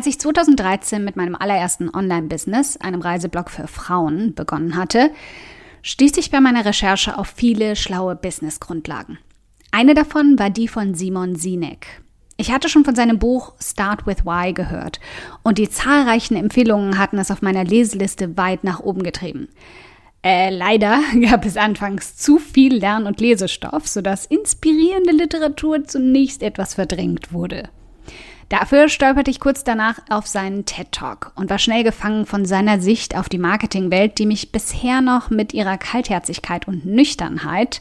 Als ich 2013 mit meinem allerersten Online-Business, einem Reiseblog für Frauen, begonnen hatte, stieß ich bei meiner Recherche auf viele schlaue Business-Grundlagen. Eine davon war die von Simon Sinek. Ich hatte schon von seinem Buch Start with Why gehört und die zahlreichen Empfehlungen hatten es auf meiner Leseliste weit nach oben getrieben. Äh, leider gab es anfangs zu viel Lern- und Lesestoff, sodass inspirierende Literatur zunächst etwas verdrängt wurde. Dafür stolperte ich kurz danach auf seinen TED Talk und war schnell gefangen von seiner Sicht auf die Marketingwelt, die mich bisher noch mit ihrer Kaltherzigkeit und Nüchternheit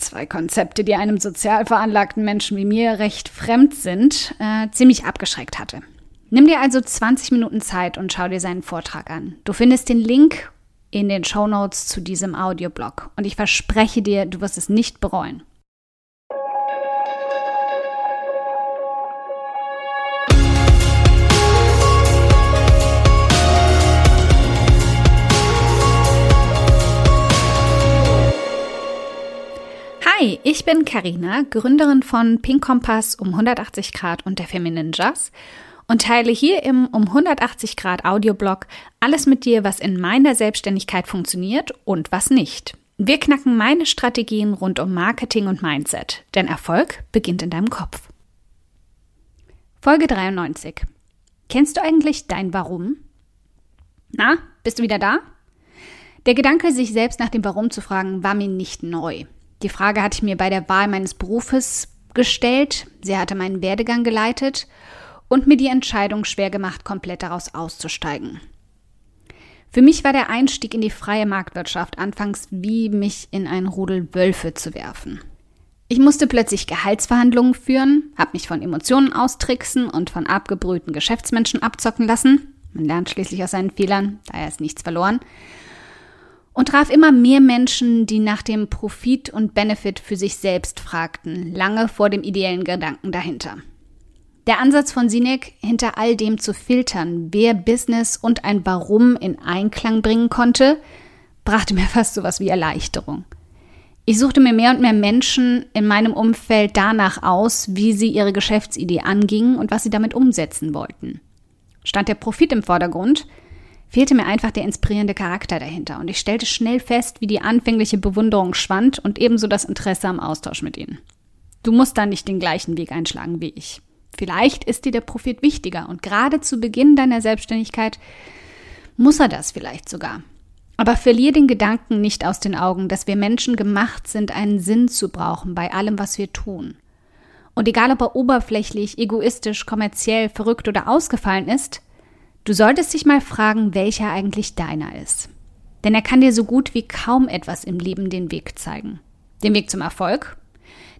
zwei Konzepte, die einem sozial veranlagten Menschen wie mir recht fremd sind, äh, ziemlich abgeschreckt hatte. Nimm dir also 20 Minuten Zeit und schau dir seinen Vortrag an. Du findest den Link in den Show Notes zu diesem Audioblog und ich verspreche dir, du wirst es nicht bereuen. Ich bin Karina, Gründerin von Pink Kompass um 180 Grad und der Feminine Jazz und teile hier im um 180 Grad Audioblog alles mit dir, was in meiner Selbstständigkeit funktioniert und was nicht. Wir knacken meine Strategien rund um Marketing und Mindset, denn Erfolg beginnt in deinem Kopf. Folge 93. Kennst du eigentlich dein Warum? Na, bist du wieder da? Der Gedanke, sich selbst nach dem Warum zu fragen, war mir nicht neu. Die Frage hatte ich mir bei der Wahl meines Berufes gestellt. Sie hatte meinen Werdegang geleitet und mir die Entscheidung schwer gemacht, komplett daraus auszusteigen. Für mich war der Einstieg in die freie Marktwirtschaft anfangs wie mich in ein Rudel Wölfe zu werfen. Ich musste plötzlich Gehaltsverhandlungen führen, habe mich von Emotionen austricksen und von abgebrühten Geschäftsmenschen abzocken lassen. Man lernt schließlich aus seinen Fehlern, daher ist nichts verloren und traf immer mehr Menschen, die nach dem Profit und Benefit für sich selbst fragten, lange vor dem ideellen Gedanken dahinter. Der Ansatz von Sinek, hinter all dem zu filtern, wer Business und ein Warum in Einklang bringen konnte, brachte mir fast sowas wie Erleichterung. Ich suchte mir mehr und mehr Menschen in meinem Umfeld danach aus, wie sie ihre Geschäftsidee angingen und was sie damit umsetzen wollten. Stand der Profit im Vordergrund, fehlte mir einfach der inspirierende Charakter dahinter und ich stellte schnell fest, wie die anfängliche Bewunderung schwand und ebenso das Interesse am Austausch mit ihnen. Du musst da nicht den gleichen Weg einschlagen wie ich. Vielleicht ist dir der Profit wichtiger und gerade zu Beginn deiner Selbstständigkeit muss er das vielleicht sogar. Aber verlier den Gedanken nicht aus den Augen, dass wir Menschen gemacht sind, einen Sinn zu brauchen bei allem, was wir tun. Und egal ob er oberflächlich, egoistisch, kommerziell, verrückt oder ausgefallen ist, Du solltest dich mal fragen, welcher eigentlich deiner ist. Denn er kann dir so gut wie kaum etwas im Leben den Weg zeigen. Den Weg zum Erfolg,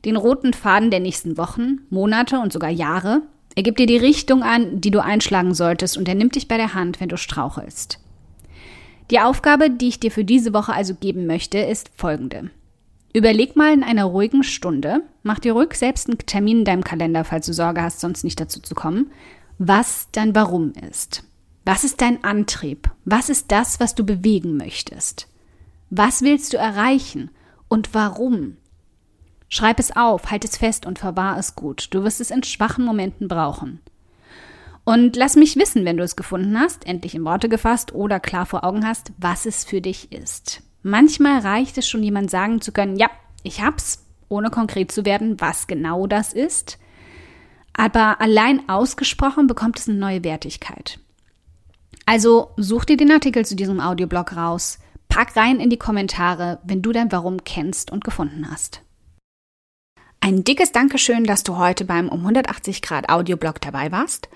den roten Faden der nächsten Wochen, Monate und sogar Jahre. Er gibt dir die Richtung an, die du einschlagen solltest und er nimmt dich bei der Hand, wenn du strauchelst. Die Aufgabe, die ich dir für diese Woche also geben möchte, ist folgende. Überleg mal in einer ruhigen Stunde, mach dir ruhig selbst einen Termin in deinem Kalender, falls du Sorge hast, sonst nicht dazu zu kommen, was dein Warum ist. Was ist dein Antrieb? Was ist das, was du bewegen möchtest? Was willst du erreichen und warum? Schreib es auf, halt es fest und verwahr es gut. Du wirst es in schwachen Momenten brauchen. Und lass mich wissen, wenn du es gefunden hast, endlich in Worte gefasst oder klar vor Augen hast, was es für dich ist. Manchmal reicht es schon, jemand sagen zu können, ja, ich hab's, ohne konkret zu werden, was genau das ist. Aber allein ausgesprochen bekommt es eine neue Wertigkeit. Also such dir den Artikel zu diesem Audioblog raus, pack rein in die Kommentare, wenn du dein Warum kennst und gefunden hast. Ein dickes Dankeschön, dass du heute beim um 180 Grad Audioblog dabei warst.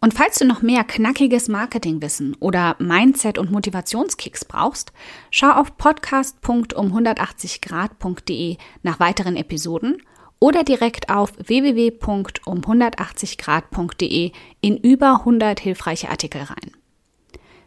Und falls du noch mehr knackiges Marketingwissen oder Mindset- und Motivationskicks brauchst, schau auf podcast.um180grad.de nach weiteren Episoden oder direkt auf www.um180grad.de in über 100 hilfreiche Artikel rein.